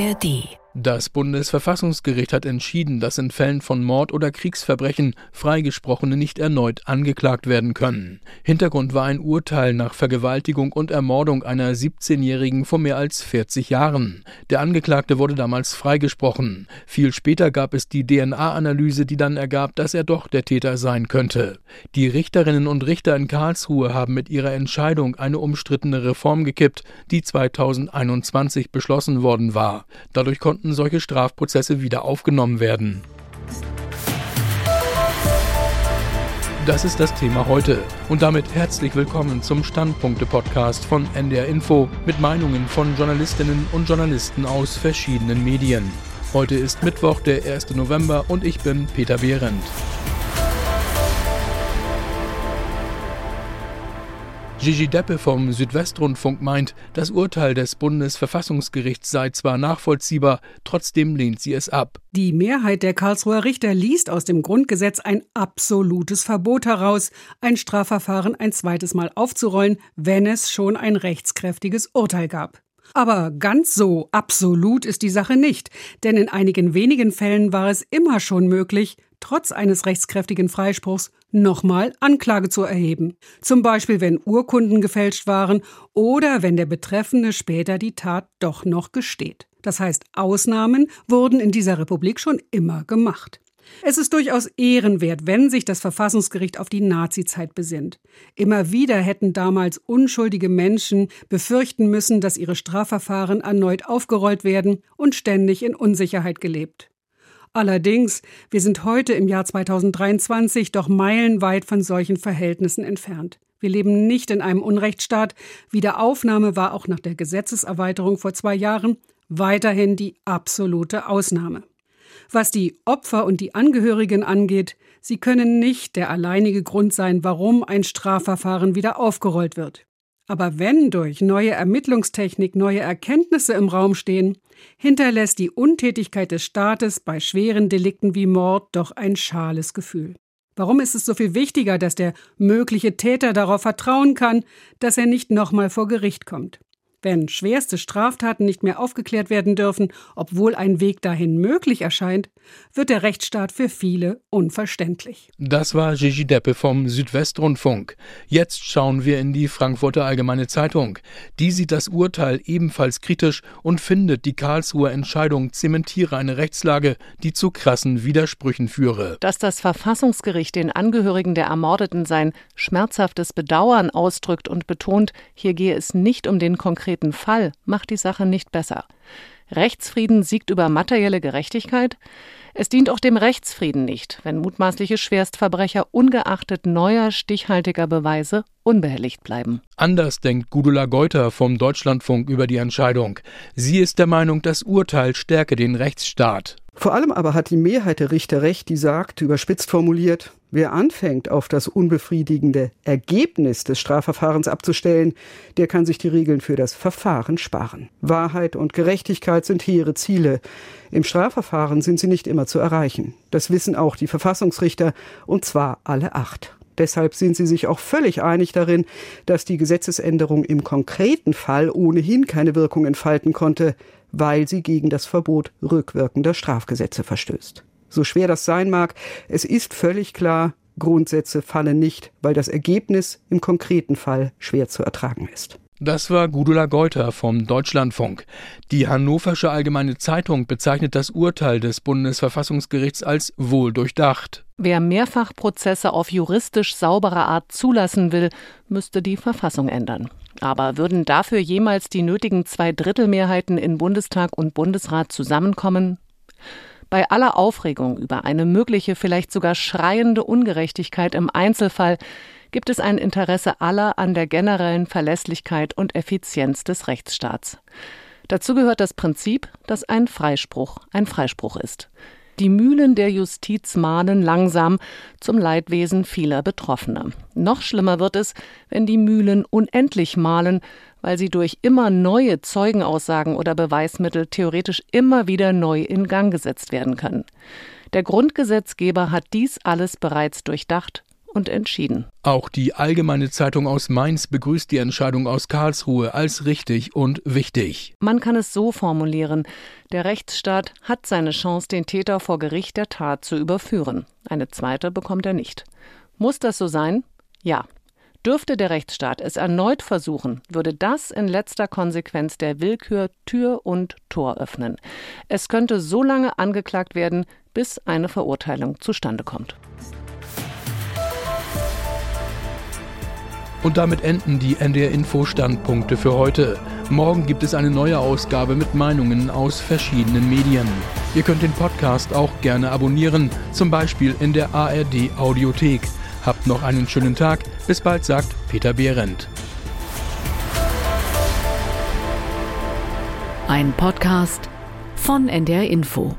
ARD das Bundesverfassungsgericht hat entschieden, dass in Fällen von Mord oder Kriegsverbrechen Freigesprochene nicht erneut angeklagt werden können. Hintergrund war ein Urteil nach Vergewaltigung und Ermordung einer 17-Jährigen vor mehr als 40 Jahren. Der Angeklagte wurde damals freigesprochen. Viel später gab es die DNA-Analyse, die dann ergab, dass er doch der Täter sein könnte. Die Richterinnen und Richter in Karlsruhe haben mit ihrer Entscheidung eine umstrittene Reform gekippt, die 2021 beschlossen worden war. Dadurch konnten konnten solche Strafprozesse wieder aufgenommen werden. Das ist das Thema heute. Und damit herzlich willkommen zum Standpunkte-Podcast von NDR Info mit Meinungen von Journalistinnen und Journalisten aus verschiedenen Medien. Heute ist Mittwoch, der 1. November und ich bin Peter Behrendt. Gigi Deppe vom Südwestrundfunk meint, das Urteil des Bundesverfassungsgerichts sei zwar nachvollziehbar, trotzdem lehnt sie es ab. Die Mehrheit der Karlsruher Richter liest aus dem Grundgesetz ein absolutes Verbot heraus, ein Strafverfahren ein zweites Mal aufzurollen, wenn es schon ein rechtskräftiges Urteil gab. Aber ganz so absolut ist die Sache nicht, denn in einigen wenigen Fällen war es immer schon möglich, trotz eines rechtskräftigen Freispruchs nochmal Anklage zu erheben. Zum Beispiel, wenn Urkunden gefälscht waren oder wenn der Betreffende später die Tat doch noch gesteht. Das heißt, Ausnahmen wurden in dieser Republik schon immer gemacht. Es ist durchaus ehrenwert, wenn sich das Verfassungsgericht auf die Nazizeit besinnt. Immer wieder hätten damals unschuldige Menschen befürchten müssen, dass ihre Strafverfahren erneut aufgerollt werden und ständig in Unsicherheit gelebt. Allerdings, wir sind heute im Jahr 2023 doch meilenweit von solchen Verhältnissen entfernt. Wir leben nicht in einem Unrechtsstaat. Wiederaufnahme war auch nach der Gesetzeserweiterung vor zwei Jahren weiterhin die absolute Ausnahme. Was die Opfer und die Angehörigen angeht, sie können nicht der alleinige Grund sein, warum ein Strafverfahren wieder aufgerollt wird. Aber wenn durch neue Ermittlungstechnik neue Erkenntnisse im Raum stehen, hinterlässt die Untätigkeit des Staates bei schweren Delikten wie Mord doch ein schales Gefühl. Warum ist es so viel wichtiger, dass der mögliche Täter darauf vertrauen kann, dass er nicht nochmal vor Gericht kommt? Wenn schwerste Straftaten nicht mehr aufgeklärt werden dürfen, obwohl ein Weg dahin möglich erscheint, wird der Rechtsstaat für viele unverständlich. Das war Gigi Deppe vom Südwestrundfunk. Jetzt schauen wir in die Frankfurter Allgemeine Zeitung. Die sieht das Urteil ebenfalls kritisch und findet, die Karlsruher Entscheidung zementiere eine Rechtslage, die zu krassen Widersprüchen führe. Dass das Verfassungsgericht den Angehörigen der Ermordeten sein schmerzhaftes Bedauern ausdrückt und betont, hier gehe es nicht um den konkreten konkreten Fall macht die Sache nicht besser. Rechtsfrieden siegt über materielle Gerechtigkeit? Es dient auch dem Rechtsfrieden nicht, wenn mutmaßliche Schwerstverbrecher ungeachtet neuer stichhaltiger Beweise unbehelligt bleiben. Anders denkt Gudula Geuter vom Deutschlandfunk über die Entscheidung. Sie ist der Meinung, das Urteil stärke den Rechtsstaat. Vor allem aber hat die Mehrheit der Richter recht, die sagt, überspitzt formuliert, Wer anfängt, auf das unbefriedigende Ergebnis des Strafverfahrens abzustellen, der kann sich die Regeln für das Verfahren sparen. Wahrheit und Gerechtigkeit sind hehre Ziele. Im Strafverfahren sind sie nicht immer zu erreichen. Das wissen auch die Verfassungsrichter, und zwar alle acht. Deshalb sind sie sich auch völlig einig darin, dass die Gesetzesänderung im konkreten Fall ohnehin keine Wirkung entfalten konnte, weil sie gegen das Verbot rückwirkender Strafgesetze verstößt. So schwer das sein mag, es ist völlig klar, Grundsätze fallen nicht, weil das Ergebnis im konkreten Fall schwer zu ertragen ist. Das war Gudula Geuter vom Deutschlandfunk. Die Hannoversche Allgemeine Zeitung bezeichnet das Urteil des Bundesverfassungsgerichts als wohldurchdacht. Wer Mehrfachprozesse auf juristisch saubere Art zulassen will, müsste die Verfassung ändern. Aber würden dafür jemals die nötigen Zweidrittelmehrheiten in Bundestag und Bundesrat zusammenkommen? Bei aller Aufregung über eine mögliche, vielleicht sogar schreiende Ungerechtigkeit im Einzelfall gibt es ein Interesse aller an der generellen Verlässlichkeit und Effizienz des Rechtsstaats. Dazu gehört das Prinzip, dass ein Freispruch ein Freispruch ist. Die Mühlen der Justiz mahnen langsam zum Leidwesen vieler Betroffener. Noch schlimmer wird es, wenn die Mühlen unendlich mahlen, weil sie durch immer neue Zeugenaussagen oder Beweismittel theoretisch immer wieder neu in Gang gesetzt werden können. Der Grundgesetzgeber hat dies alles bereits durchdacht und entschieden. Auch die Allgemeine Zeitung aus Mainz begrüßt die Entscheidung aus Karlsruhe als richtig und wichtig. Man kann es so formulieren, der Rechtsstaat hat seine Chance, den Täter vor Gericht der Tat zu überführen. Eine zweite bekommt er nicht. Muss das so sein? Ja. Dürfte der Rechtsstaat es erneut versuchen, würde das in letzter Konsequenz der Willkür Tür und Tor öffnen. Es könnte so lange angeklagt werden, bis eine Verurteilung zustande kommt. Und damit enden die NDR Info Standpunkte für heute. Morgen gibt es eine neue Ausgabe mit Meinungen aus verschiedenen Medien. Ihr könnt den Podcast auch gerne abonnieren, zum Beispiel in der ARD Audiothek. Habt noch einen schönen Tag. Bis bald, sagt Peter Behrendt. Ein Podcast von NDR Info.